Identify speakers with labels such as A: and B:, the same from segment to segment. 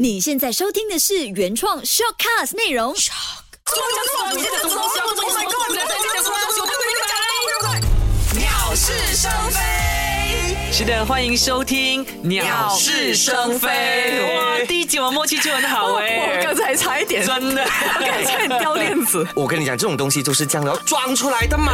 A: 你现在收听的是原创 shortcast 内容。
B: 鸟是生非。
C: 是的，欢迎收听《鸟是生非》。哇，第一集我们默契就很好哎、
B: 我刚才差一点，
C: 真的，
B: 刚才差点掉链子。
D: 我跟你讲，这种东西都是这样的，装出来的嘛。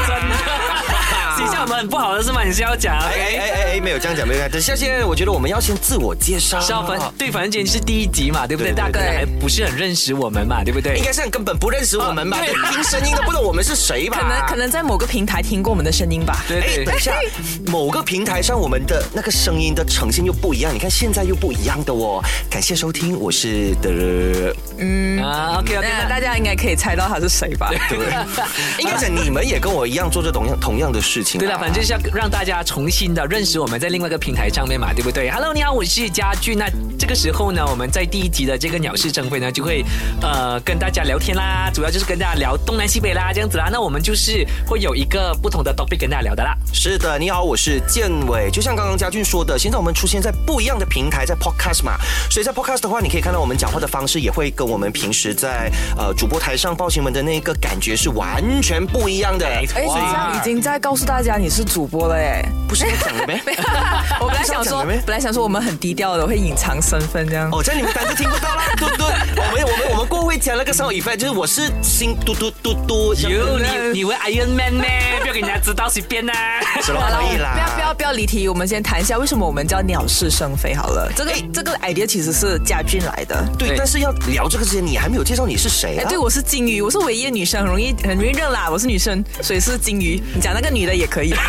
C: 形象我们很不好的是吗？你是要讲？
D: 哎哎哎哎，没有这样讲，没有这样讲。等下先，我觉得我们要先自我介绍。
C: 是要反对，反正今天是第一集嘛，对不对？
D: 对对
C: 大家可能还不是很认识我们嘛，对不对
D: 应？该是很根本不认识我们吧？听声音都不知道我们是谁吧？
B: 可能可能在某个平台听过我们的声音吧。
C: 对
D: 等一下，某个平台上我们的那个声音的呈现又不一样，你看现在又不一样的哦。感谢收听，我是的，
C: 啊，OK OK，
B: 那大家应该可以猜到他是谁吧？
D: 对，应该讲你们也跟我一样做着同样同样的事情。
C: 对了，反正就是要让大家重新的认识我们在另外一个平台上面嘛，对不对？Hello，你好，我是家俊。那这个时候呢，我们在第一集的这个鸟事争飞呢，就会呃跟大家聊天啦，主要就是跟大家聊东南西北啦，这样子啦。那我们就是会有一个不同的 topic 跟大家聊的啦。
D: 是的，你好，我是建伟。就像刚刚嘉俊说的，现在我们出现在不一样的平台，在 Podcast 嘛，所以在 Podcast 的话，你可以看到我们讲话的方式也会跟我们平时在呃主播台上报新闻的那个感觉是完全不一样的。
C: 没错
B: 哎，这样已经在告诉大家你是主播了哎。
D: 不是讲的呗？
B: 我本来想说本来想说我们很低调的，会隐藏分分这样。
D: 哦，这样你们单就听不到啦，嘟嘟。我们我们过后会加那个 sound effect，就是我是心嘟嘟嘟嘟。
C: 哟，你你为 Iron Man 呢？不要给人家知道随便呐。
D: 可以啦。
B: 不要不要不要离题，我们先谈一下为什么我们叫鸟是生非好了。这个这个 idea 其实是家俊来的。
D: 对，但是要聊这个之前，你还没有介绍你是谁
B: 哎，
D: 啊？
B: 对，我是金鱼，我是唯一的女生，很容易很容易认啦。我是女生，所以是金鱼。你讲那个女的也可以。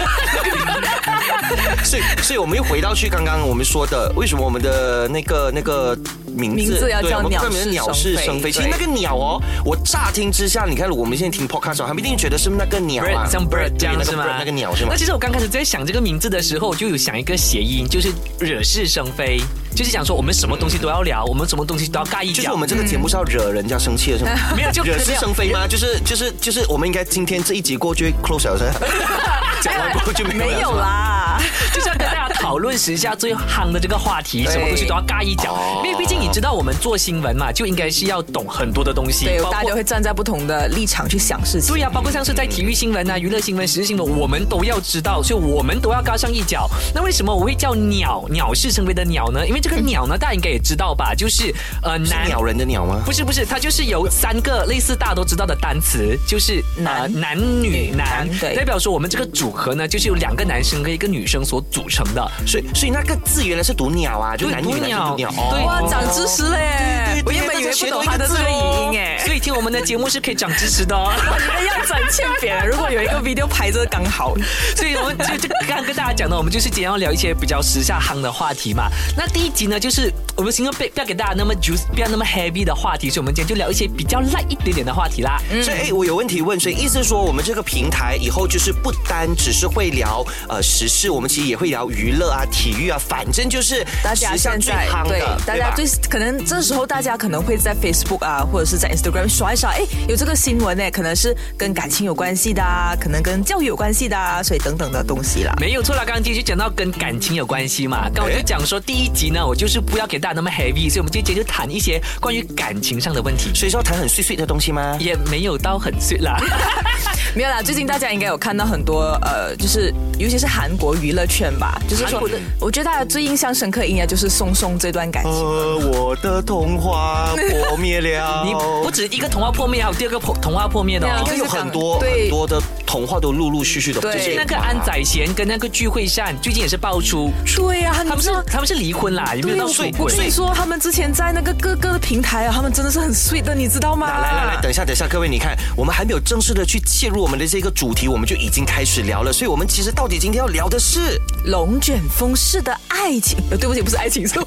D: 所以，所以我们又回到去刚刚我们说的，为什么我们的那个那个名字，
B: 名字要
D: 对我们
B: 叫鸟是
D: 生其实那个鸟哦，我乍听之下，你看我们现在听 podcast，还不一定觉得是那个鸟啊
C: 像 bird 这样是吗？
D: 那个鸟是吗
C: 那？其实我刚开始在想这个名字的时候，我就有想一个谐音，就是惹是生非，就是想说我们什么东西都要聊，我们什么东西都要尬一脚。
D: 就是我们这个节目是要惹人家生气的，是吗？
C: 没有就
D: 惹是生非吗？就是就是就是，我们应该今天这一集过去会 close 了，是吧？讲完过后就没有了
B: 没有。啦。
C: 就是要跟大家讨论时下最夯的这个话题，什么东西都要尬一脚
D: 哦。
C: 因为毕竟你知道，我们做新闻嘛，就应该是要懂很多的东西，
B: 对，大家会站在不同的立场去想事情。
C: 对呀、包括像是在体育新闻啊、娱乐新闻、时事新闻，我们都要知道，所以我们都要尬上一脚。那为什么我会叫鸟鸟是成为的鸟呢？因为这个鸟呢，大家应该也知道吧，就是呃男
D: 是鸟人的鸟吗？
C: 不是不是，它就是由三个类似大家都知道的单词，就是
B: 男
C: 呃、男女
B: 女
C: 男
B: 男，对
C: 代表说我们这个组合呢，就是由两个男生跟一个女生所组成的。
D: 所以所以那个字原来是读鸟啊，就男女男
C: 读鸟
D: 是读鸟。
C: 对
B: 哇，
D: 哦
B: 长知识嘞！我原本以为不懂他的这个语音哎。
C: 所以听我们的节目是可以长知识的哦。
B: 你们要展欠扁了。如果有一个 video 拍这个刚好。
C: 所以我们就就刚刚跟大家讲的，我们就是今天要聊一些比较时下夯的话题嘛。那第一集呢，就是我们希望不不要给大家那么 juice，不要那么 heavy 的话题，所以我们今天就聊一些比较 light 一点点的话题啦。
D: 所以，哎，我有问题问，所以意思是说，我们这个平台以后就是不单只是会聊呃时事，我们其实也会聊娱乐啊、体育啊，反正就是
B: 大家现在
D: 最夯的，
B: 对大家最可能这时候大家可能会在 Facebook 啊，或者是在 Instagram 刷一刷，哎，有这个新闻呢，可能是跟感情有关系的啊，可能跟教育有关系的啊，所以等等的东西啦。
C: 没有错啦，刚刚继续讲到跟感情有关系嘛，刚我就讲说第一集呢，我就是不要给大家那么 heavy，所以我们今天就谈一些关于感情上的问题，
D: 所以说谈很碎碎的东西吗？
C: 也没有到很碎啦。
B: 没有啦，最近大家应该有看到很多呃，就是尤其是韩国娱乐圈吧，就是说
C: 韩国的，
B: 我觉得大家最印象深刻应该就是松松这段感情。
D: 呃，我的童话破灭了。
C: 你不止一个童话破灭，还有第二个破童话破灭的哦
D: 有很多很多的童话都陆陆续续的，
B: 对
C: 就是那个安宰贤跟那个具惠善，最近也是爆出，
B: 对呀、啊，
C: 他们是他们是离婚啦，有没有到出
B: 对，我
C: 轨
B: 跟？你说，他们之前在那个各个的平台啊，他们真的是很 sweet 的，你知道吗？
D: 来来来，等一下，等一下，各位，你看，我们还没有正式的去切入我们的这个主题，我们就已经开始聊了。所以，我们其实到底今天要聊的是，
B: 龙卷风式的爱情，呃，对不起，不是爱情，是口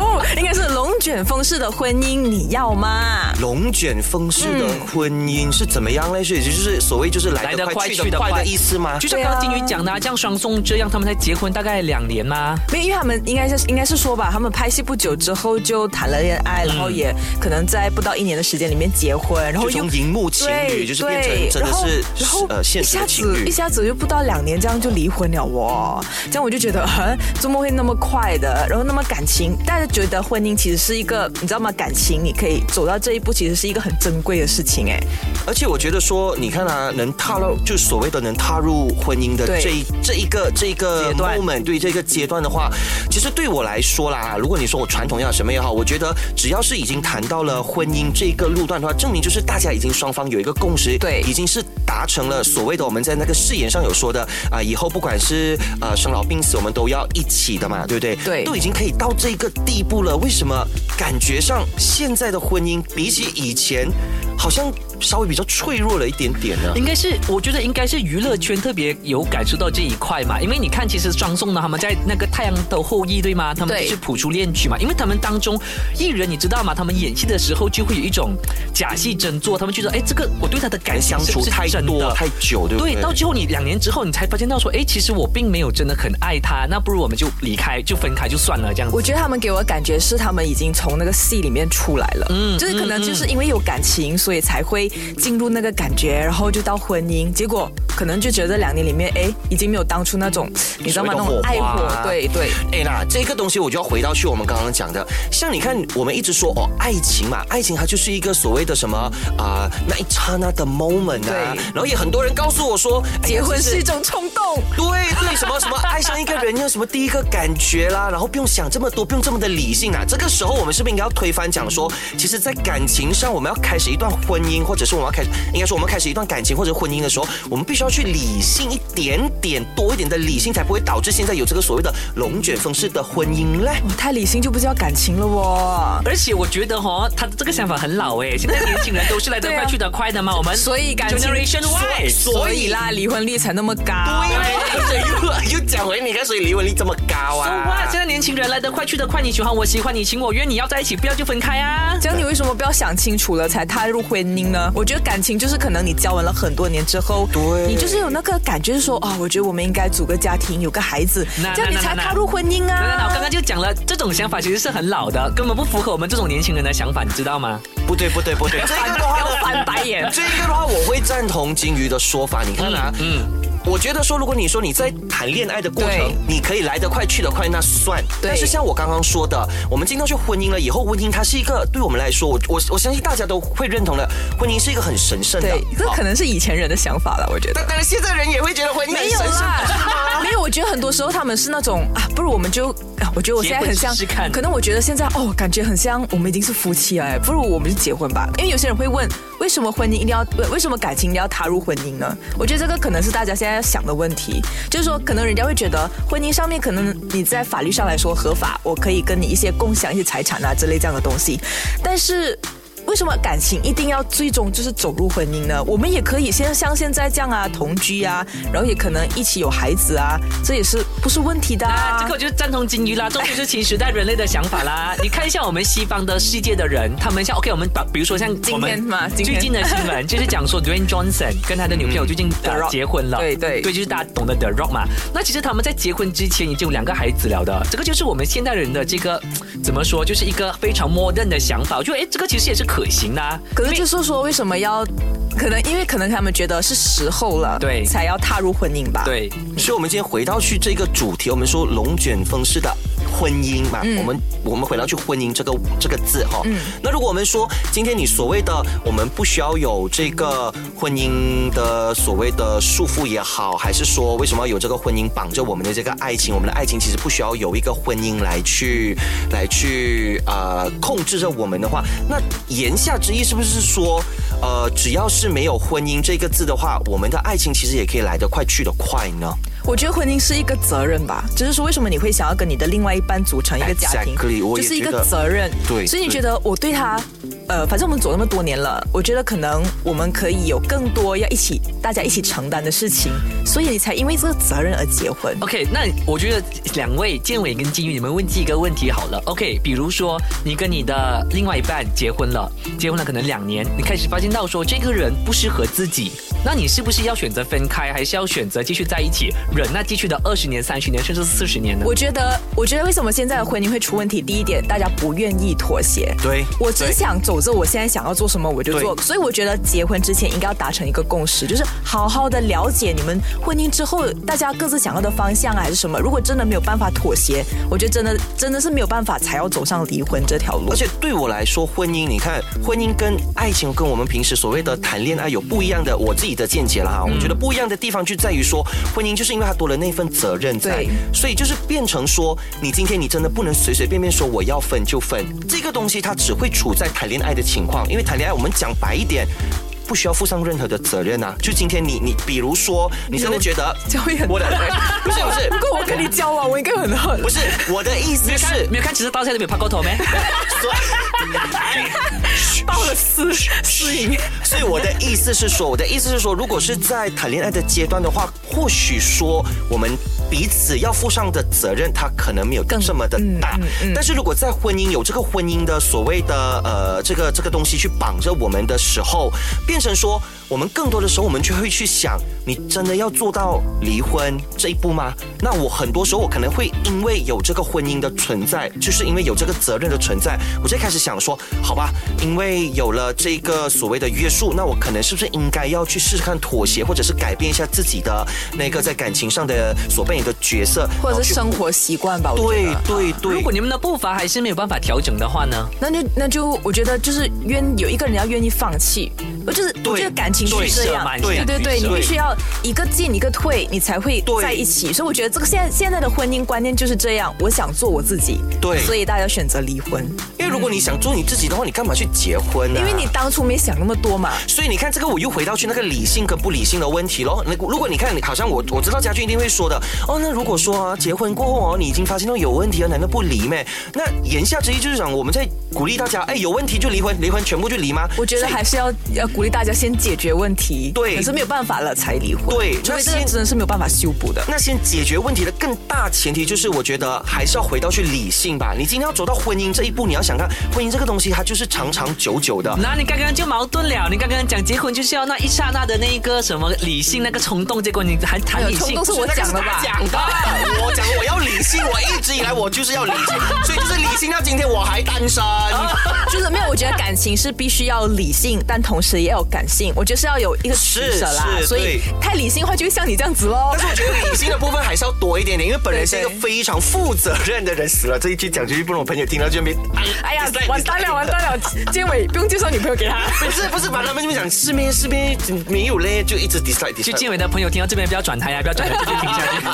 B: 误，应该是龙卷风式的婚姻，你要吗？
D: 龙卷风式的婚姻是怎么样嘞？所以就是所谓就是来得快去得快的意思吗？
C: 就像刚刚金鱼讲的、啊，像双宋这样，他们才结婚大概两年吗？
B: 没有，因为他们应该是应该是说吧，他们拍戏不久之后就谈了恋爱，然后也可能在不到一年的时间里面结婚，然后
D: 从荧幕情侣就是变成真的是
B: 然后
D: 呃现
B: 一下
D: 实的情侣
B: 子一。下子又不到两年，这样就离婚了哦。哦。这样我就觉得，哼，怎么会那么快的？然后那么感情，大家觉得婚姻其实是一个，你知道吗？感情你可以走到这一步，其实是一个很珍贵的事情，哎。
D: 而且我觉得说，你看啊，能踏入就所谓的能踏入婚姻的这一这一个这一个 moment，对这个阶段的话，其实对我来说啦，如果你说我传统要什么也好，我觉得只要是已经谈到了婚姻这个路段的话，证明就是大家已经双方有一个共识，
B: 对，
D: 已经是达成了所谓的我们在那个誓言上有说的啊，以后不管是呃生老病死，我们都要一起的嘛，对不对？
B: 对，
D: 都已经可以到这个地步了，为什么感觉上现在的婚姻比起以前好像？稍微比较脆弱了一点点呢，
C: 应该是我觉得应该是娱乐圈特别有感受到这一块嘛，因为你看，其实双宋呢，他们在那个《太阳的后裔》对吗？他们就是谱出恋曲嘛，因为他们当中艺人你知道吗？他们演戏的时候就会有一种假戏真做，他们觉得哎，这个我对他的感
D: 相处太多太久，对不对？
C: 对，到最后你两年之后，你才发现到说，哎，其实我并没有真的很爱他，那不如我们就离开，就分开就算了这样。
B: 我觉得他们给我感觉是他们已经从那个戏里面出来了，嗯，就是可能就是因为有感情，所以才会进入那个。感觉，然后就到婚姻，结果可能就觉得两年里面，哎，已经没有当初那种，你知道吗？那种爱火，对对。
D: 哎，那这个东西我就要回到去我们刚刚讲的，像你看，我们一直说哦，爱情嘛，爱情它就是一个所谓的什么啊，那一刹那的 moment 啊。然后也很多人告诉我说，
B: 结婚是一种冲动。
D: 对对，什么什么爱上一个人要什么第一个感觉啦，然后不用想这么多，不用这么的理性啊。这个时候我们是不是应该要推翻讲说，其实，在感情上我们要开始一段婚姻，或者是我们要开始应该。说我们开始一段感情或者婚姻的时候，我们必须要去理性一点点，多一点的理性，才不会导致现在有这个所谓的龙卷风式的婚姻嘞。
B: 太理性就不叫感情了哦。
C: 而且我觉得哈，他的这个想法很老哎。现在年轻人都是来得快去得快的嘛。我们
B: 所以感情，所以啦，离婚率才那么高。
D: 对，又 又讲回你看，所以离婚率这么高啊。
C: 哇，现在年轻人来得快去得快，你喜欢我喜欢你情我愿，你要在一起不要就分开啊。
B: 这样你为什么不要想清楚了才踏入婚姻呢？我觉得感情就是。可能你交往了很多年之后，
D: 对，
B: 你就是有那个感觉，是说啊，我觉得我们应该组个家庭，有个孩子，这样你才踏入婚姻啊。
C: 那那我刚刚就讲了，这种想法其实是很老的，根本不符合我们这种年轻人的想法，你知道吗？
D: 不对，不对，不对，
B: 这个的话要翻 白眼。
D: 这个的话，我会赞同红金鱼的说法。你看啊，我觉得说，如果你说你在谈恋爱的过程，你可以来得快去得快，那算。但是像我刚刚说的，我们进到去婚姻了以后，婚姻它是一个对我们来说，我我我相信大家都会认同的，婚姻是一个很神圣的。
B: 对，这可能是以前人的想法了，我觉得。
D: 但但是现在人也会觉得婚姻没有啦，
B: 没有。我觉得很多时候他们是那种啊，不如我们就，我觉得我现在很像，可能我觉得现在哦，感觉很像我们已经是夫妻了，不如我们就结婚吧。因为有些人会问，为什么婚姻一定要，为什么感情一定要踏入婚姻呢？我觉得这个可能是大家现在要想的问题。就是说，可能人家会觉得婚姻上面，可能你在法律上来说合法，我可以跟你一些共享一些财产啊之类这样的东西，但是。为什么感情一定要最终就是走入婚姻呢？我们也可以先像现在这样啊，同居啊，然后也可能一起有孩子啊，这也是不是问题的。
C: 啊这个我就赞同金鱼啦，这就是新时代人类的想法啦。你看一下我们西方的世界的人，他们像 OK，我们把比如说像
B: 今天嘛，
C: 最近的新闻就是讲说 Dwayne Johnson 跟他的女朋友最近结婚了，
B: 对对
C: 对，就是大家懂得 The Rock 嘛。那其实他们在结婚之前已经有两个孩子了的，这个就是我们现代人的这个怎么说，就是一个非常 modern 的想法。我觉得哎，这个其实也是可行啊。
B: 可是就是说，为什么要？可能因为可能他们觉得是时候了，
C: 对，
B: 才要踏入婚姻吧。
C: 对，
D: 所以我们今天回到去这个主题，我们说龙卷风式的婚姻嘛，我们我们回到去婚姻这个这个字哈。嗯。那如果我们说今天你所谓的我们不需要有这个婚姻的所谓的束缚也好，还是说为什么要有这个婚姻绑着我们的这个爱情？我们的爱情其实不需要有一个婚姻来去来去呃控制着我们的话，那言下之意是不是说？呃，只要是没有婚姻这个字的话，我们的爱情其实也可以来得快去得快呢。
B: 我觉得婚姻是一个责任吧，就是说为什么你会想要跟你的另外一半组成一个家庭，就是一个责任。
D: 对，
B: 所以你觉得我对他，呃，反正我们走那么多年了，我觉得可能我们可以有更多要一起大家一起承担的事情，所以你才因为这个责任而结婚。
C: OK，那我觉得两位建伟跟金玉，你们问一个问题好了。OK，比如说你跟你的另外一半结婚了，结婚了可能两年，你开始发现到说这个人不适合自己。那你是不是要选择分开，还是要选择继续在一起，忍那继续的二十年、三十年，甚至四十年呢？
B: 我觉得，我觉得为什么现在的婚姻会出问题？第一点，大家不愿意妥协。
D: 对，
B: 我只想走着我现在想要做什么我就做。所以我觉得结婚之前应该要达成一个共识，就是好好的了解你们婚姻之后大家各自想要的方向啊，还是什么。如果真的没有办法妥协，我觉得真的真的是没有办法，才要走上离婚这条路。
D: 而且对我来说，婚姻，你看，婚姻跟爱情跟我们平时所谓的谈恋爱有不一样的，我自己的见解了哈。我觉得不一样的地方就在于说，婚姻就是因为它多了那份责任在，所以就是变成说，你今天你真的不能随随便便说我要分就分，这个东西它只会处在谈恋爱的情况，因为谈恋爱我们讲白一点。不需要负上任何的责任啊！就今天你你，比如说，你真的觉得
B: 交很
D: 我的不是不是，
B: 不过我跟你交往，我应该很恨。
D: 不是我的意思是，
C: 没有看，其实到现在都没有拍过头没？
B: 报了私私隐。
D: 所以我的意思是说，我的意思是说，如果是在谈恋爱的阶段的话，或许说我们。彼此要负上的责任，他可能没有这么的大。但是如果在婚姻有这个婚姻的所谓的呃这个这个东西去绑着我们的时候，变成说。我们更多的时候，我们就会去想，你真的要做到离婚这一步吗？那我很多时候，我可能会因为有这个婚姻的存在，就是因为有这个责任的存在，我就开始想说，好吧，因为有了这个所谓的约束，那我可能是不是应该要去试试看妥协，或者是改变一下自己的那个在感情上的所扮演的角色，
B: 或者是生活习惯吧？
D: 对对对。
C: 如果你们的步伐还是没有办法调整的话呢？
B: 那就那就我觉得就是愿有一个人要愿意放弃，我就是我觉得感。情是这样，对对对，你必须要一个进一个退，你才会在一起。所以我觉得这个现在现在的婚姻观念就是这样。我想做我自己，
D: 对，
B: 所以大家选择离婚。
D: 因为如果你想做你自己的话，你干嘛去结婚呢？
B: 因为你当初没想那么多嘛。
D: 所以你看，这个我又回到去那个理性跟不理性的问题喽。那如果你看，好像我我知道家俊一定会说的哦。那如果说啊，结婚过后哦，你已经发现到有问题了，难道不离咩？那言下之意就是讲我们在鼓励大家，哎，有问题就离婚，离婚全部就离吗？
B: 我觉得还是要要鼓励大家先解决问题。
D: 对，
B: 可是没有办法了才离婚。
D: 对，
B: 那先真的是没有办法修补的。
D: 那先解决问题的更大前提就是，我觉得还是要回到去理性吧。你今天要走到婚姻这一步，你要想看婚姻这个东西，它就是长长久久的。
C: 那你刚刚就矛盾了。你刚刚讲结婚就是要那一刹那的那一个什么理性那个冲动，结果你还谈理性，
B: 冲动是我讲的吧？
D: 讲的，我讲我要理性，我一直以来我就是要理性，所以就是理性到今天我还单身。
B: 就是没有，我觉得感情是必须要理性，但同时也有感性。我觉得是要有一个取舍啦。所以太理性的话，就会像你这样子喽。
D: 但是我觉得理性的部分还是要多一点点，因为本人是一个非常负责任的人。死了这一句讲出去，不让我朋友听到就没。
B: 哎呀，完蛋了，完蛋了！结尾不用介绍女朋友给他。
D: 不是不是，把他们这边讲视频视频没有嘞，就一直 dislike。
C: 就建伟的朋友听到这边不要转台啊，不要转台，继续听下去。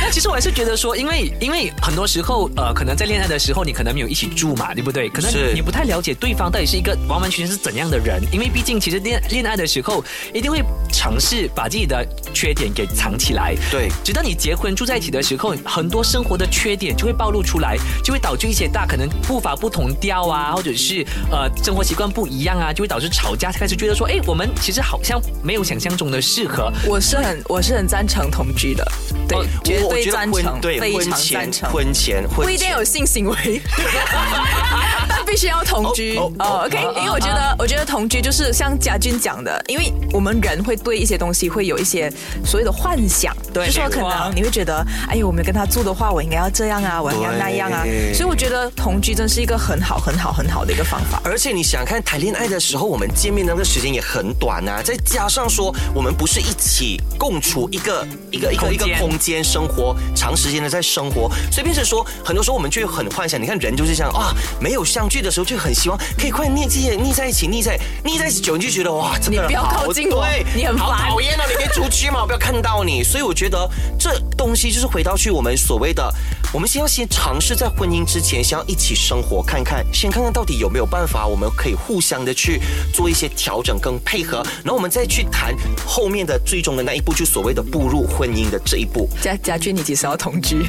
C: 那其实我还是觉得说，因为因为很多时候呃，可能在恋爱的时候，你可能没有一起住嘛，对不对？可能你不太了解对方到底是一个完完全全是怎样的人，因为毕竟其实恋恋爱的时候一定会尝试把自己的缺点给藏起来。
D: 对，
C: 直到你结婚住在一起的时候，很多生活的缺点就会暴露出来，就会导致一些大可能步伐不同调啊，或者是呃生活习惯不一样啊，就会导致吵架，开始觉得说，哎，我们其实好像没有想象中的适合。
B: 我是很我是很赞成同居的，对，绝对赞成，
D: 对，
B: 非常赞成。
D: 婚前不
B: 一定有性行为。必须要同居。哦，OK，因为我觉得，我觉得同居就是像家俊讲的，因为我们人会对一些东西会有一些所谓的幻想，
D: 对，
B: 就说可能你会觉得，哎呦，我们跟他住的话，我应该要这样啊，我应该那样啊，所以我觉得同居真是一个很好、很好、很好的一个方法。
D: 而且你想看谈恋爱的时候，我们见面那个时间也很短啊，再加上说我们不是一起共处一个一个一个一个空间生活，长时间的在生活，所以变成说，很多时候我们就很幻想。你看人就是这样啊，没有相聚的时候就很希望可以快腻腻腻在一起，腻在腻在一起久，你就觉得哇，
B: 你不要靠近我，你很
D: 烦，讨厌啊！你别出去嘛，我不要看到你。所以我觉得这东西就是回到去我们所谓的，我们先要先尝试在婚姻之前，先要一起生活看看，先看看到底有没有办法，我们可以互相的去做一些调整跟配合，然后我们再去谈后面的最终的那一步，就所谓的步入婚姻的这一步。
B: 家家俊，你几时要同居？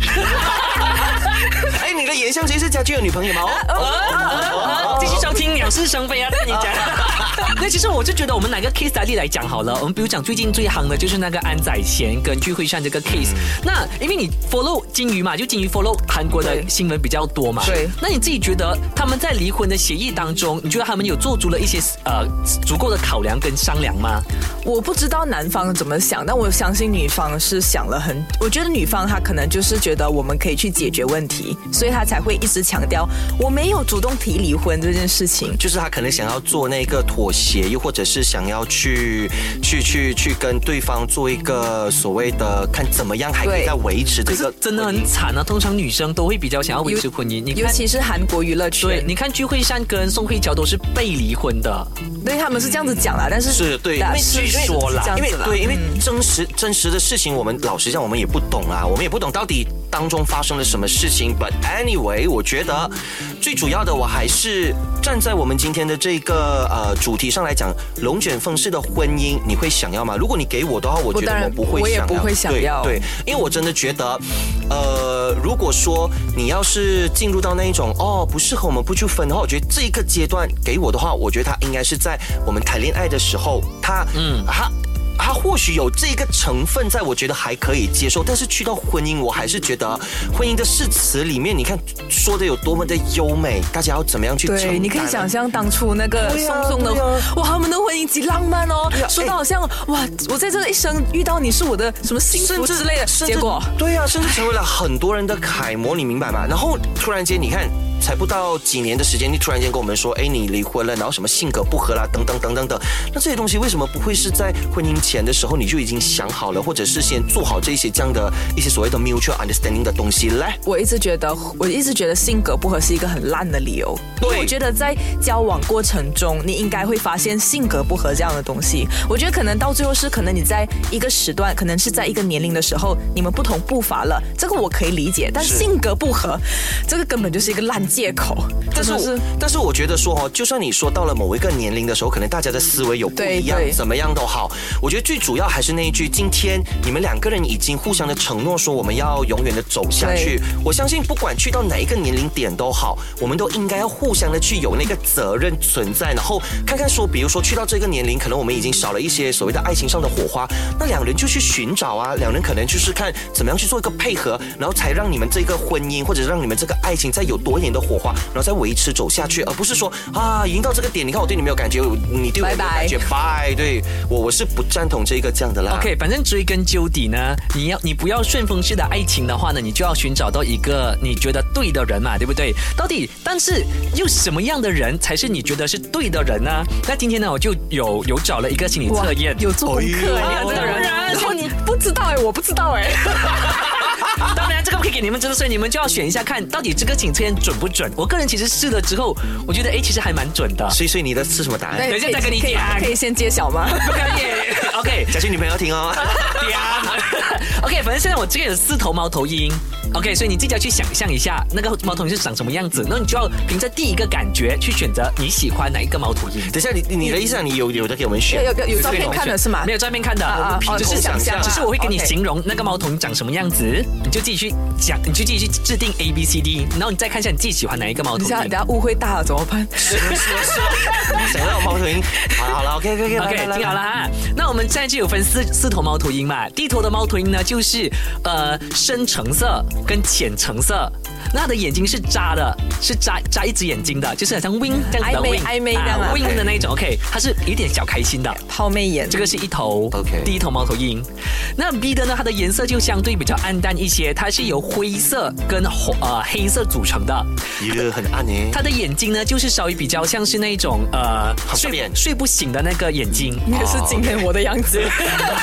D: 哎，你的眼。联想，谁是家具的女朋友吗？
C: 哦继续收听《鸟是生非》啊，跟你讲。那其实我就觉得，我们哪个 case 例来讲好了。我们比如讲最近最夯的就是那个安宰贤跟聚会上这个 case。那因为你 follow 金鱼嘛，就金鱼 follow 韩国的新闻比较多嘛。
B: 对。
C: 那你自己觉得他们在离婚的协议当中，你觉得他们有做足了一些呃足够的考量跟商量吗？
B: 我不知道男方怎么想，但我相信女方是想了很。我觉得女方她可能就是觉得我们可以去解决问题，所以她才会一直强调我没有主动提离婚这件事情。
D: 就是他可能想要做那个妥协，又或者是想要去去去去跟对方做一个所谓的看怎么样还可以再维持这个。
C: 真的很惨啊！通常女生都会比较想要维持婚姻，
B: 尤其是韩国娱乐圈。
C: 对，你看聚会善跟宋慧乔都是被离婚的。
B: 对，他们是这样子讲啦，但是
D: 是对，因为据说啦，因为对，因为真实真实的事情，我们老实讲，我们也不懂啊，我们也不懂到底当中发生了什么事情。But anyway，我觉得最主要的，我还是站在我们今天的这个呃主题上来讲，龙卷风式的婚姻，你会想要吗？如果你给我的话，我觉得我不会，
B: 我也不会想要。
D: 对，因为我真的觉得，呃，如果说你要是进入到那一种哦不适合我们不去分的话，我觉得这一个阶段给我的话，我觉得他应该是在。我们谈恋爱的时候，他嗯，他他或许有这个成分，在我觉得还可以接受，但是去到婚姻，我还是觉得婚姻的誓词里面，你看说的有多么的优美，大家要怎么样去？
B: 对，你可以想象当初那个松松的哇，他们的婚姻极浪漫哦，说的好像哇，我在这一生遇到你是我的什么幸福之类的，结果
D: 对呀，甚至成为了很多人的楷模，你明白吗？然后突然间，你看。才不到几年的时间，你突然间跟我们说，哎，你离婚了，然后什么性格不合啦，等等等等等。那这些东西为什么不会是在婚姻前的时候你就已经想好了，或者是先做好这些这样的一些所谓的 mutual understanding 的东西嘞？
B: 我一直觉得，我一直觉得性格不合是一个很烂的理由。对，我觉得在交往过程中，你应该会发现性格不合这样的东西。我觉得可能到最后是可能你在一个时段，可能是在一个年龄的时候，你们不同步伐了，这个我可以理解。但性格不合，这个根本就是一个烂。借口，
D: 但是但是我觉得说哦，就算你说到了某一个年龄的时候，可能大家的思维有不一样，怎么样都好。我觉得最主要还是那一句：今天你们两个人已经互相的承诺说我们要永远的走下去。我相信不管去到哪一个年龄点都好，我们都应该要互相的去有那个责任存在，然后看看说，比如说去到这个年龄，可能我们已经少了一些所谓的爱情上的火花，那两人就去寻找啊，两人可能就是看怎么样去做一个配合，然后才让你们这个婚姻或者让你们这个爱情再有多一点的。火花，然后再维持走下去，而不是说啊，已经到这个点，你看我对你没有感觉，你对我没有感觉，拜，对我我是不赞同这个这样的啦。
C: OK，反正追根究底呢，你要你不要顺风式的爱情的话呢，你就要寻找到一个你觉得对的人嘛，对不对？到底，但是又什么样的人才是你觉得是对的人呢？那今天呢，我就有有找了一个心理测验，
B: 有做功课的人，然后你不知道哎，我不知道哎。
C: 当然，这个不可以给你们知道，所以你们就要选一下，看到底这个请测验准不准。我个人其实试了之后，我觉得哎，其实还蛮准的。
D: 所以，所以你的是什么答案？
C: 等一下再跟你讲。
B: 可以先揭晓吗？
C: 不可以。OK，
D: 小心女朋友听哦。
C: OK，反正现在我这个有四头猫头鹰。OK，所以你自己要去想象一下那个猫头鹰是长什么样子，那你就要凭着第一个感觉去选择你喜欢哪一个猫头鹰。
D: 等一下，你你的意思，你有有的给我们选？
B: 有有有照片看的是吗？
C: 没有照片看的，只是想象，只是我会给你形容那个猫头鹰长什么样子，你就自己去讲，你就自己去制定 A B C D，然后你再看一下你自己喜欢哪一个猫头鹰。
B: 等下误会大了怎么办？
D: 是是是，想要猫头鹰。好好了，OK OK
C: OK，听好了哈。那我们现在就有分四四头猫头鹰嘛，第一头的猫头鹰呢，就是呃深橙色跟浅橙色。那它的眼睛是眨的，是眨眨一只眼睛的，就是好像 wing 这样的 wing，
B: 暧昧的
C: wing 的那种。OK，它是有点小开心的，
B: 抛媚眼。
C: 这个是一头
D: OK，
C: 第一头猫头鹰。那 B 的呢？它的颜色就相对比较暗淡一些，它是由灰色跟红呃黑色组成的。
D: 一个很暗呢。
C: 它的眼睛呢，就是稍微比较像是那种呃睡睡不醒的那个眼睛。
B: 也是今天我的样子。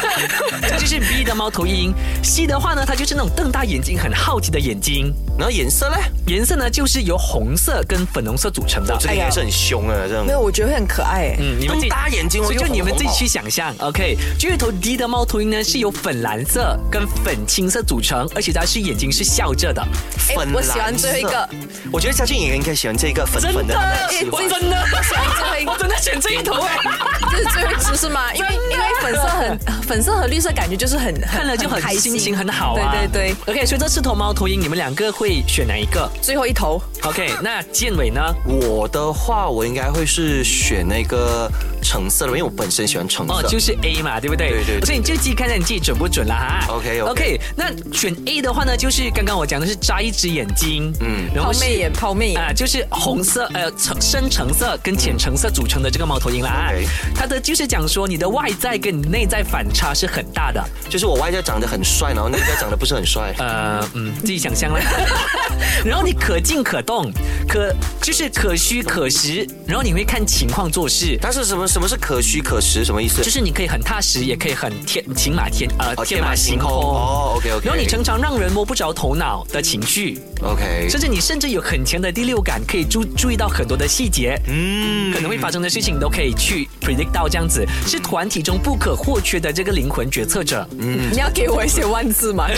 C: 这就是 B 的猫头鹰。C 的话呢，它就是那种瞪大眼睛、很好奇的眼睛。
D: 然后颜色呢？
C: 颜色呢，就是由红色跟粉红色组成的。
D: 这应该是很凶啊，这样。
B: 没有，我觉得会很可爱。嗯，
D: 你们大眼睛，所以
C: 就你们自己去想象。OK，巨头 D 的猫头鹰呢，是由粉蓝色跟粉青色组成，而且它是眼睛是笑着的。
B: 粉我喜欢最后一个。
D: 我觉得嘉俊也应该喜欢这个粉粉的。
C: 真的，真的，我真的选这一头哎。
B: 这是最后一只是吗？因为因为粉色很粉色和绿色感觉就是很
C: 看了就很心情很好
B: 啊。对对对。
C: OK，所以这四头猫头鹰，你们两个会选选哪一个？
B: 最后一头。
C: OK，那建伟呢？
D: 我的话，我应该会是选那个橙色的，因为我本身喜欢橙色。哦，
C: 就是 A 嘛，对不对？
D: 对对。
C: 所以你就自己看看你自己准不准了哈。
D: OK
C: OK。那选 A 的话呢，就是刚刚我讲的是扎一只眼睛，
B: 嗯，然后泡妹眼，泡妹眼
C: 啊，就是红色呃橙深橙色跟浅橙色组成的这个猫头鹰啦。它的就是讲说你的外在跟你内在反差是很大的，
D: 就是我外在长得很帅，然后内在长得不是很帅。呃
C: 嗯，自己想象了。然后你可静可动，可就是可虚可实，然后你会看情况做事。
D: 但是什么什么是可虚可实？什么意思？
C: 就是你可以很踏实，也可以很天晴马天呃天马行空。
D: 哦，OK OK。
C: 然后你常常让人摸不着头脑的情绪
D: ，OK。
C: 甚至你甚至有很强的第六感，可以注注意到很多的细节，嗯，可能会发生的事情你都可以去 predict 到这样子，是团体中不可或缺的这个灵魂决策者。
B: 嗯，你要给我一些万字吗？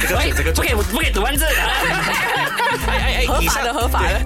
C: 这个这个 不可以不可以读万字。
B: 哎哎哎，合法的合法的，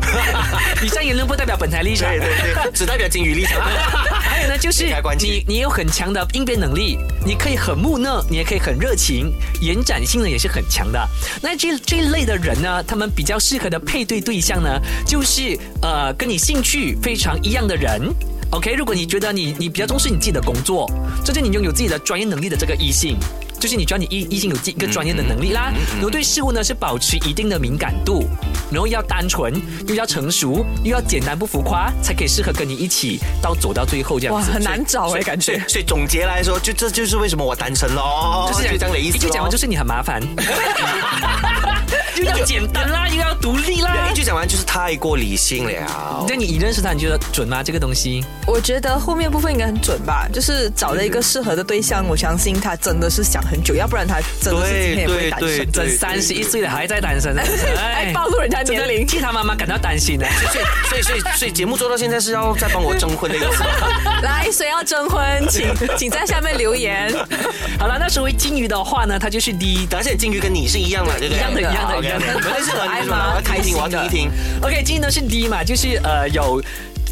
C: 以上言论不代表本台立场，
D: 对对对，只代表金鱼立场。
C: 还有呢，就是你你有很强的应变能力，你可以很木讷，你也可以很热情，延展性呢也是很强的。那这这一类的人呢，他们比较适合的配对对象呢，就是呃跟你兴趣非常一样的人。OK，如果你觉得你你比较重视你自己的工作，这就你拥有自己的专业能力的这个异性。就是你只要你一一心有一个专业的能力啦，然后对事物呢是保持一定的敏感度，然后要单纯又要成熟又要简单不浮夸，才可以适合跟你一起到走到最后这样子。
B: 哇，很难找哎，感觉。
D: 所以总结来说，就这就是为什么我单身喽，就是这样的意思。
C: 一句讲完就是你很麻烦。又要简单啦，又要独立啦。
D: 一句讲完就是太过理性了。
C: 那你你认识他，你觉得准吗？这个东西？
B: 我觉得后面部分应该很准吧。就是找了一个适合的对象，我相信他真的是想很久，要不然他真的是今天也不会单身。
C: 真三十一岁了还在单身，
B: 还 暴露人家年龄，
C: 替他妈妈感到担心呢。
D: 所以所以所以所以节目做到现在是要再帮我征婚的意思。
B: 来，谁要征婚，请请在下面留言。
C: 好了，那作为金鱼的话呢，他就是第一，
D: 而且金鱼跟你是一样的，对不对？
C: 一样的，一样的。没
D: 事，爱吗？开心，我听一听。
C: OK，今天呢是 D 嘛，就是呃有。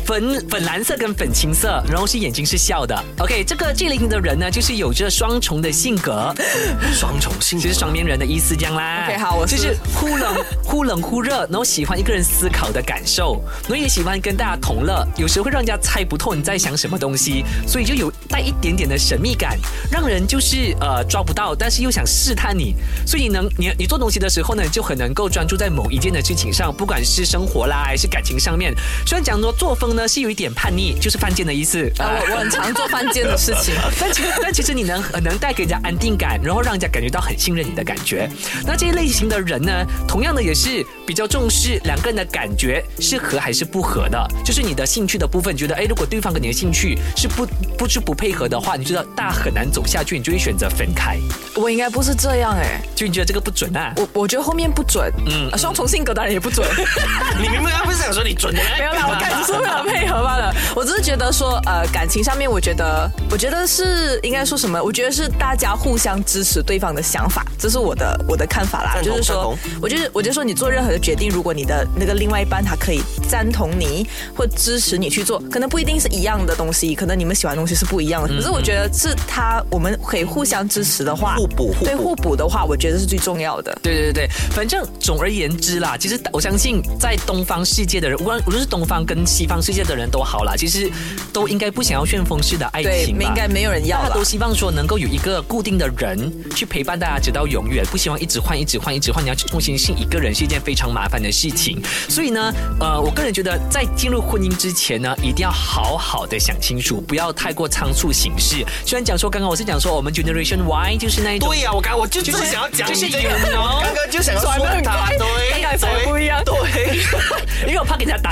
C: 粉粉蓝色跟粉青色，然后是眼睛是笑的。OK，这个这类型的人呢，就是有着双重的性格，
D: 双重性格，
C: 就是双面人的意思，这样啦。
B: OK，好，我
C: 就是忽冷忽冷忽热，然后喜欢一个人思考的感受，然后也喜欢跟大家同乐，有时会让人家猜不透你在想什么东西，所以就有带一点点的神秘感，让人就是呃抓不到，但是又想试探你，所以你能你你做东西的时候呢，就很能够专注在某一件的事情上，不管是生活啦还是感情上面。虽然讲说作风呢。是有一点叛逆，就是犯贱的意思。
B: 啊我我很常做犯贱的事情，
C: 但其实但其实你能能带给人家安定感，然后让人家感觉到很信任你的感觉。那这一类型的人呢，同样的也是比较重视两个人的感觉是合还是不合的。就是你的兴趣的部分，觉得哎，如果对方跟你的兴趣是不不是不配合的话，你觉得大很难走下去，你就会选择分开。
B: 我应该不是这样哎，
C: 就你觉得这个不准啊？
B: 我我觉得后面不准，嗯，双重性格当然也不准。
D: 你明明刚不是想说你准的？
B: 没有啦，我感觉是为了配合罢了。我只是觉得说，呃，感情上面，我觉得，我觉得是应该说什么？我觉得是大家互相支持对方的想法，这是我的我的看法啦。就是说，我就是，我就说你做任何的决定，如果你的那个另外一半他可以赞同你或支持你去做，可能不一定是一样的东西，可能你们喜欢的东西是不一样的。可是我觉得是他我们可以互相支持的话，
D: 互补，
B: 对互补的话，我觉得是最重要的。
C: 对对对对，反正总而言之啦，其实我相信在东方世界的人，无论无论是东方跟西方世界的人都好啦，其实都应该不想要旋风式的爱情
B: 吧？应该没有人要。
C: 大家都希望说能够有一个固定的人去陪伴大家直到永远，不希望一直换、一直换、一直换。你要去重新信一个人是一件非常麻烦的事情。所以呢，呃，我个人觉得在进入婚姻之前呢，一定要好好的想清楚，不要太过仓促行事。虽然讲说刚刚我是讲说我们 Generation Y 就是那一种，
D: 对呀，我刚我就就是想要讲，
C: 就是
D: 这个，刚刚就想要说他，
B: 对，刚才不一样，
C: 对，因为我怕给人家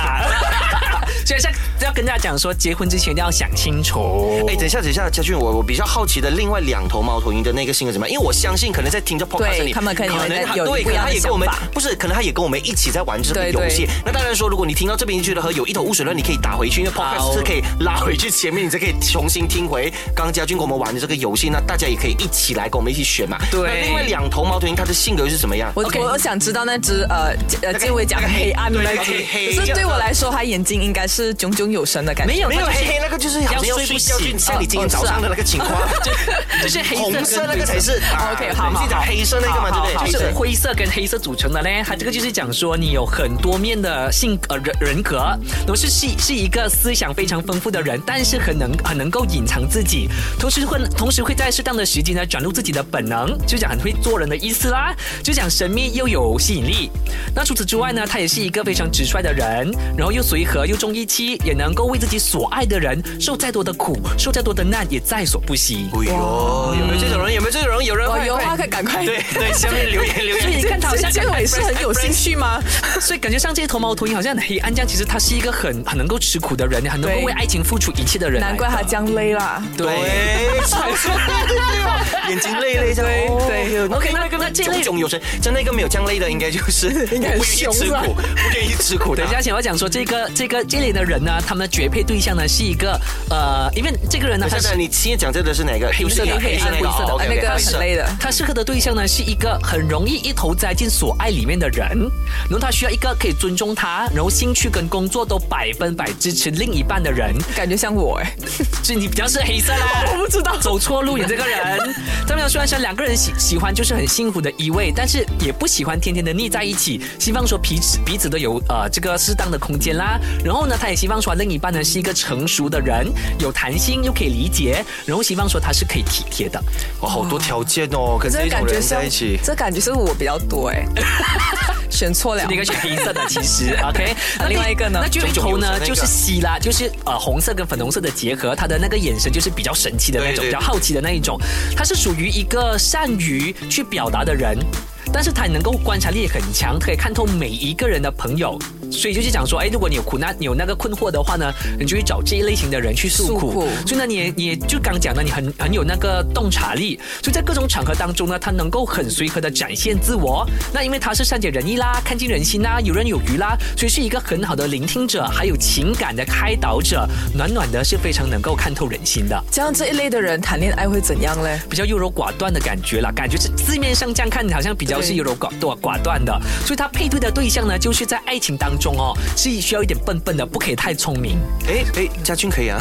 C: 打。所以，要跟大家讲说，结婚之前一定要想清楚。
D: 哎，等一下，等一下，嘉俊，我我比较好奇的，另外两头猫头鹰的那个性格怎么样？因为我相信，可能在听着 podcast 里，
B: 他们可能有
D: 对，可能他也跟我们不是，可能他也跟我们一起在玩这个游戏。那当然说，如果你听到这边觉得和有一头雾水了，你可以打回去，因为 podcast 是可以拉回去前面，你才可以重新听回刚刚嘉俊跟我们玩的这个游戏。那大家也可以一起来跟我们一起选嘛。
C: 对。
D: 那另外两头猫头鹰，它的性格又是什么样？
B: 我我想知道那只呃呃，这位讲黑暗的那只，可是对我来说，它眼睛应该是。是炯炯有神的感觉。
C: 没有
D: 没有黑黑那个就是要睡不醒，像你今天早上的那个情况，就
C: 就是黑
D: 红色那个才是
B: OK，好好好，
D: 黑色那个嘛，对不
C: 对？就是灰色跟黑色组成的嘞。它这个就是讲说你有很多面的性呃人人格，然后是是是一个思想非常丰富的人，但是很能很能够隐藏自己，同时会同时会在适当的时机呢转入自己的本能，就讲很会做人的意思啦，就讲神秘又有吸引力。那除此之外呢，他也是一个非常直率的人，然后又随和又重义气，也能够为自己所爱的人受再多的苦，受再多的难也在所不惜。哎
D: 呦，有没有这种人？有没有这种人？有人
B: 有话可以赶快
D: 对对，下面留言留言。
B: 所以你看他好像结尾是很有兴趣吗？
C: 所以感觉上这些头毛秃鹰好像很黑暗，这样其实他是一个很很能够吃苦的人，很能够为爱情付出一切的人。
B: 难怪他这样累啦。
C: 对，
D: 眼睛累累这样。
B: 对
C: ，OK，那那这类
D: 炯有神，像那个没有这样累的，应该就是
B: 应该
D: 不愿意吃苦，不愿意吃苦。
C: 等一下，想要讲说这个这个这类的人呢，他们的绝配对象呢是一个呃，因为这个人呢，
D: 他是你现在讲这个是哪个？
C: 黑色的，
B: 黑色的，那个很累的。
C: 他适合的对象呢是一个很容易一头栽进所爱里面的人，然后他需要一个可以尊重他，然后兴趣跟工作都百分百支持另一半的人。
B: 感觉像我哎，
C: 所以你比较是黑色啦。
B: 我不知道
C: 走错路，你这个人。他们虽然说两个人喜喜欢就是很幸福的依偎，但是也不喜欢天天的腻在一起，希望说彼此彼此都有呃这个适当的空间啦。然后呢，他也希望说另一半呢是一个成熟的人，有弹性又可以理解，然后希望说他是可以体贴的。
D: 哇，好多条件哦，跟 这种人在一起，
B: 这感觉是我比较多哎，选错了，
C: 那个选黑色的其实。OK。
B: 那另外一个呢，
C: 那最头呢就是希拉，就是呃红色跟粉红色的结合，他的那个眼神就是比较神奇的那种，比较好奇的那一种，他是属于一个善于去表达的人。但是他能够观察力很强，可以看透每一个人的朋友，所以就是讲说，哎，如果你有苦难，你有那个困惑的话呢，你就去找这一类型的人去诉苦。所以呢，你你就刚讲的，你很很有那个洞察力，所以在各种场合当中呢，他能够很随和的展现自我。那因为他是善解人意啦，看尽人心啦，游刃有余啦，所以是一个很好的聆听者，还有情感的开导者，暖暖的，是非常能够看透人心的。
B: 这样这一类的人谈恋爱会怎样嘞？
C: 比较优柔寡断的感觉啦，感觉是字面上这样看，好像比较。是优柔寡断寡断的，所以他配对的对象呢，就是在爱情当中哦，是需要一点笨笨的，不可以太聪明。
D: 哎哎，家俊可以啊，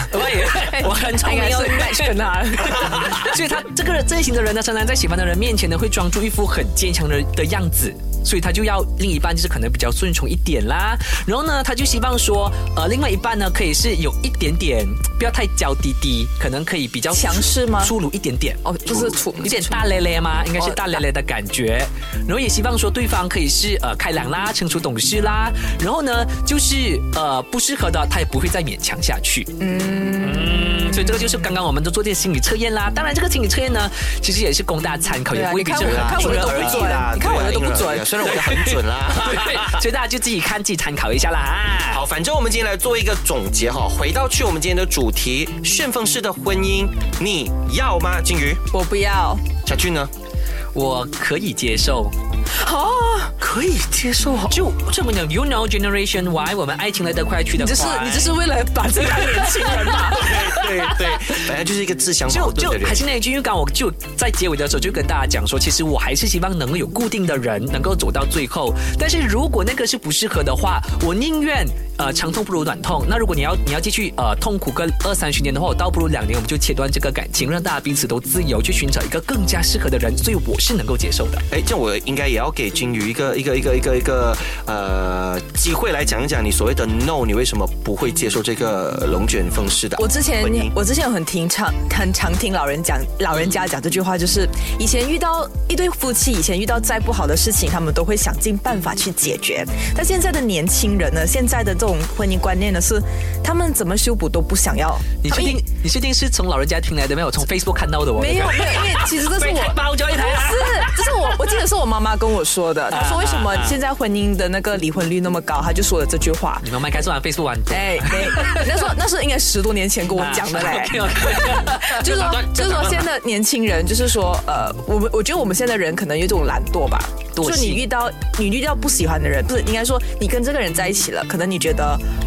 C: 我很聪明，
B: 要 match 跟他。
C: 所以他这个类型的人呢，常常在喜欢的人面前呢，会装出一副很坚强的的样子。所以他就要另一半就是可能比较顺从一点啦，然后呢，他就希望说，呃，另外一半呢可以是有一点点，不要太娇滴滴，可能可以比较
B: 强势吗？
C: 粗鲁一点点
B: 哦，就是粗
C: 有点大咧咧吗？应该是大咧咧的感觉。然后也希望说对方可以是呃开朗啦，成熟懂事啦。然后呢，就是呃不适合的，他也不会再勉强下去。嗯，所以这个就是刚刚我们都做这心理测验啦。当然，这个心理测验呢，其实也是供大家参考，也不会比较
B: 看我的都不准啦，你看我的都不准。
D: 虽然我的很准啦，
C: 所以大家就自己看，自己参考一下啦啊！
D: 好，反正我们今天来做一个总结哈，回到去我们今天的主题：旋风式的婚姻，你要吗？金鱼，
B: 我不要。
D: 小俊呢？
C: 我可以接受。
B: 哦，
D: 可以接受。
C: 就这么讲，You know Generation Y，我们爱情来得快去得
B: 快。你这是你这是为了把这个年轻人嘛？
D: 对对对，本来就是一个自相
C: 矛盾的人。还是那一句，因为刚我就在结尾的时候就跟大家讲说，其实我还是希望能够有固定的人能够走到最后。但是如果那个是不适合的话，我宁愿呃长痛不如短痛。那如果你要你要继续呃痛苦个二三十年的话，我倒不如两年我们就切断这个感情，让大家彼此都自由去寻找一个更加适合的人。所以我是能够接受的。
D: 哎，这样我应该也要给金鱼一个一个一个一个一个呃机会来讲一讲你所谓的 no，你为什么不会接受这个龙卷风式的？
B: 我之前我之前很听常很常听老人讲，老人家讲这句话，就是以前遇到一对夫妻，以前遇到再不好的事情，他们都会想尽办法去解决。但现在的年轻人呢，现在的这种婚姻观念的，是他们怎么修补都不想要。
C: 你确定？你确定是从老人家听来的？没有从 Facebook 看到的？
B: 没有没有，因为其实这是我
C: 包交一台，
B: 是这是我我记得是我妈妈跟我说的。她说为什么现在婚姻的那个离婚率那么高？她就说了这句话。
C: 你妈妈开始玩 Facebook 玩？
B: 哎，那时候那是应该十多年前跟我讲的嘞。就是说，就是说，现在年轻人就是说，呃，我们我觉得我们现在人可能有这种懒惰吧。就你遇到你遇到不喜欢的人，不是应该说你跟这个人在一起了，可能你觉得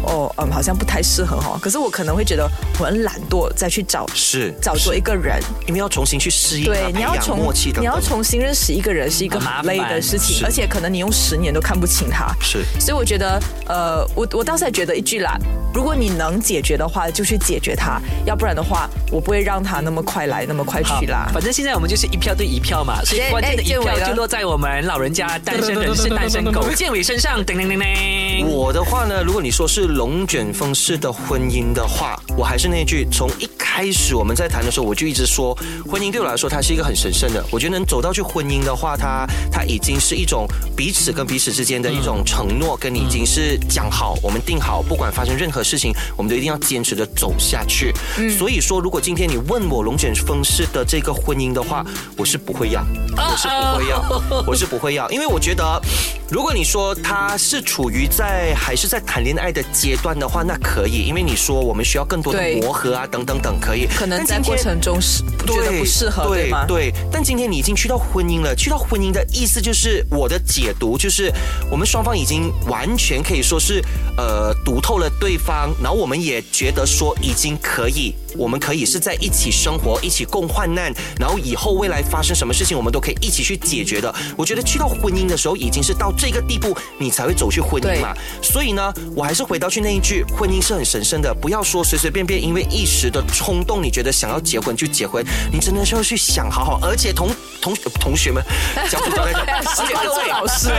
B: 哦，嗯，好像不太适合哈。可是我可能会觉得我很懒惰，再去找
D: 是
B: 找做一个人，
D: 因为要重新去适应，
B: 对，你要
D: 重默契的，
B: 你要重新认识一个人是一个很累的事情，而且可能你用十年都看不清他。
D: 是，
B: 所以我觉得。呃，我我倒是还觉得一句啦，如果你能解决的话，就去解决他；要不然的话，我不会让他那么快来，那么快去啦。
C: 反正现在我们就是一票对一票嘛，所以关键的一票就落在我们老人家单身人士、单身狗建伟身上。叮铃铃铃。
D: 我的话呢，如果你说是龙卷风式的婚姻的话，我还是那句，从一开始我们在谈的时候，我就一直说，婚姻对我来说，它是一个很神圣的。我觉得能走到去婚姻的话，它它已经是一种彼此跟彼此之间的一种承诺，跟你已经是讲好，我们定好，不管发生任何事情，我们都一定要坚持的走下去。嗯所以说，如果今天你问我龙卷风式的这个婚姻的话，我是不会要，我是不会要，我是不会要，因为我觉得，如果你说他是处于在还是在谈恋爱的阶段的话，那可以，因为你说我们需要更多的磨合啊，等等等，可以。
B: 可能在过程中是觉得不适合，对吗？
D: 对。但今天你已经去到婚姻了，去到婚姻的意思就是我的解读就是，我们双方已经完全可以说是呃读透了对方，然后我们也觉得说已经可以。我们可以是在一起生活，一起共患难，然后以后未来发生什么事情，我们都可以一起去解决的。我觉得去到婚姻的时候，已经是到这个地步，你才会走去婚姻嘛。所以呢，我还是回到去那一句，婚姻是很神圣的，不要说随随便便因为一时的冲动，你觉得想要结婚就结婚，你真的是要去想好好。而且同同同学们，教主教在讲，
B: 而且各位老师，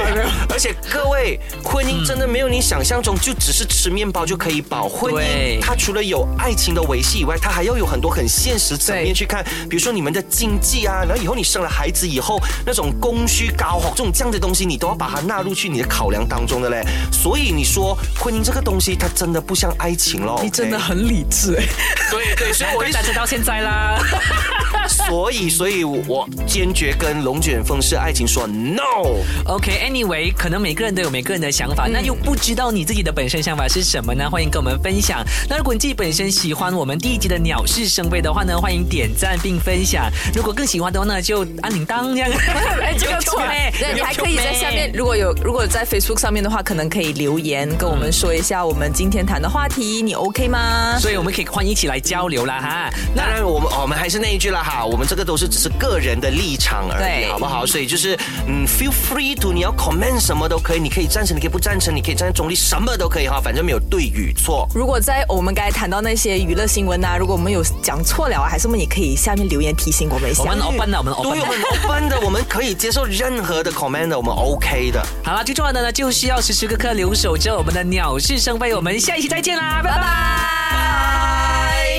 D: 而且各位，婚姻真的没有你想象中就只是吃面包就可以保。婚姻它除了有爱情的维系以外，它还要有很多很现实层面去看，比如说你们的经济啊，然后以后你生了孩子以后，那种供需高哈，这种这样的东西，你都要把它纳入去你的考量当中的嘞。所以你说婚姻这个东西，它真的不像爱情喽。
B: 你真的很理智哎。
D: 对对，所以我一
C: 直到现在啦。
D: 所以，所以我坚决跟龙卷风是爱情说 no。
C: OK，Anyway，可能每个人都有每个人的想法，那又不知道你自己的本身想法是什么呢？欢迎跟我们分享。那如果你自己本身喜欢我们第一集的。鸟事生非的话呢，欢迎点赞并分享。如果更喜欢的话呢，就按铃铛这样。
B: 这个错嘞，你还可以在下面，如果有如果在 Facebook 上面的话，可能可以留言跟我们说一下我们今天谈的话题，你 OK 吗？
C: 所以我们可以欢迎一起来交流啦哈。
D: 当然，我们我们还是那一句了哈，我们这个都是只是个人的立场而已，好不好？所以就是嗯，feel free to，你要 comment 什么都可以，你可以赞成，你可以不赞成，你可以站在中立，什么都可以哈，反正没有对与错。
B: 如果在我们刚才谈到那些娱乐新闻呐，如果我们有讲错了啊，还是我们也可以下面留言提醒我们一下。
C: 我们 open 的，我们
D: open 的，我们可以接受任何的 comment，我们 OK 的。
C: 好了，最重要的呢，就是要时时刻刻留守着我们的鸟事生非。我们下一期再见啦，拜拜。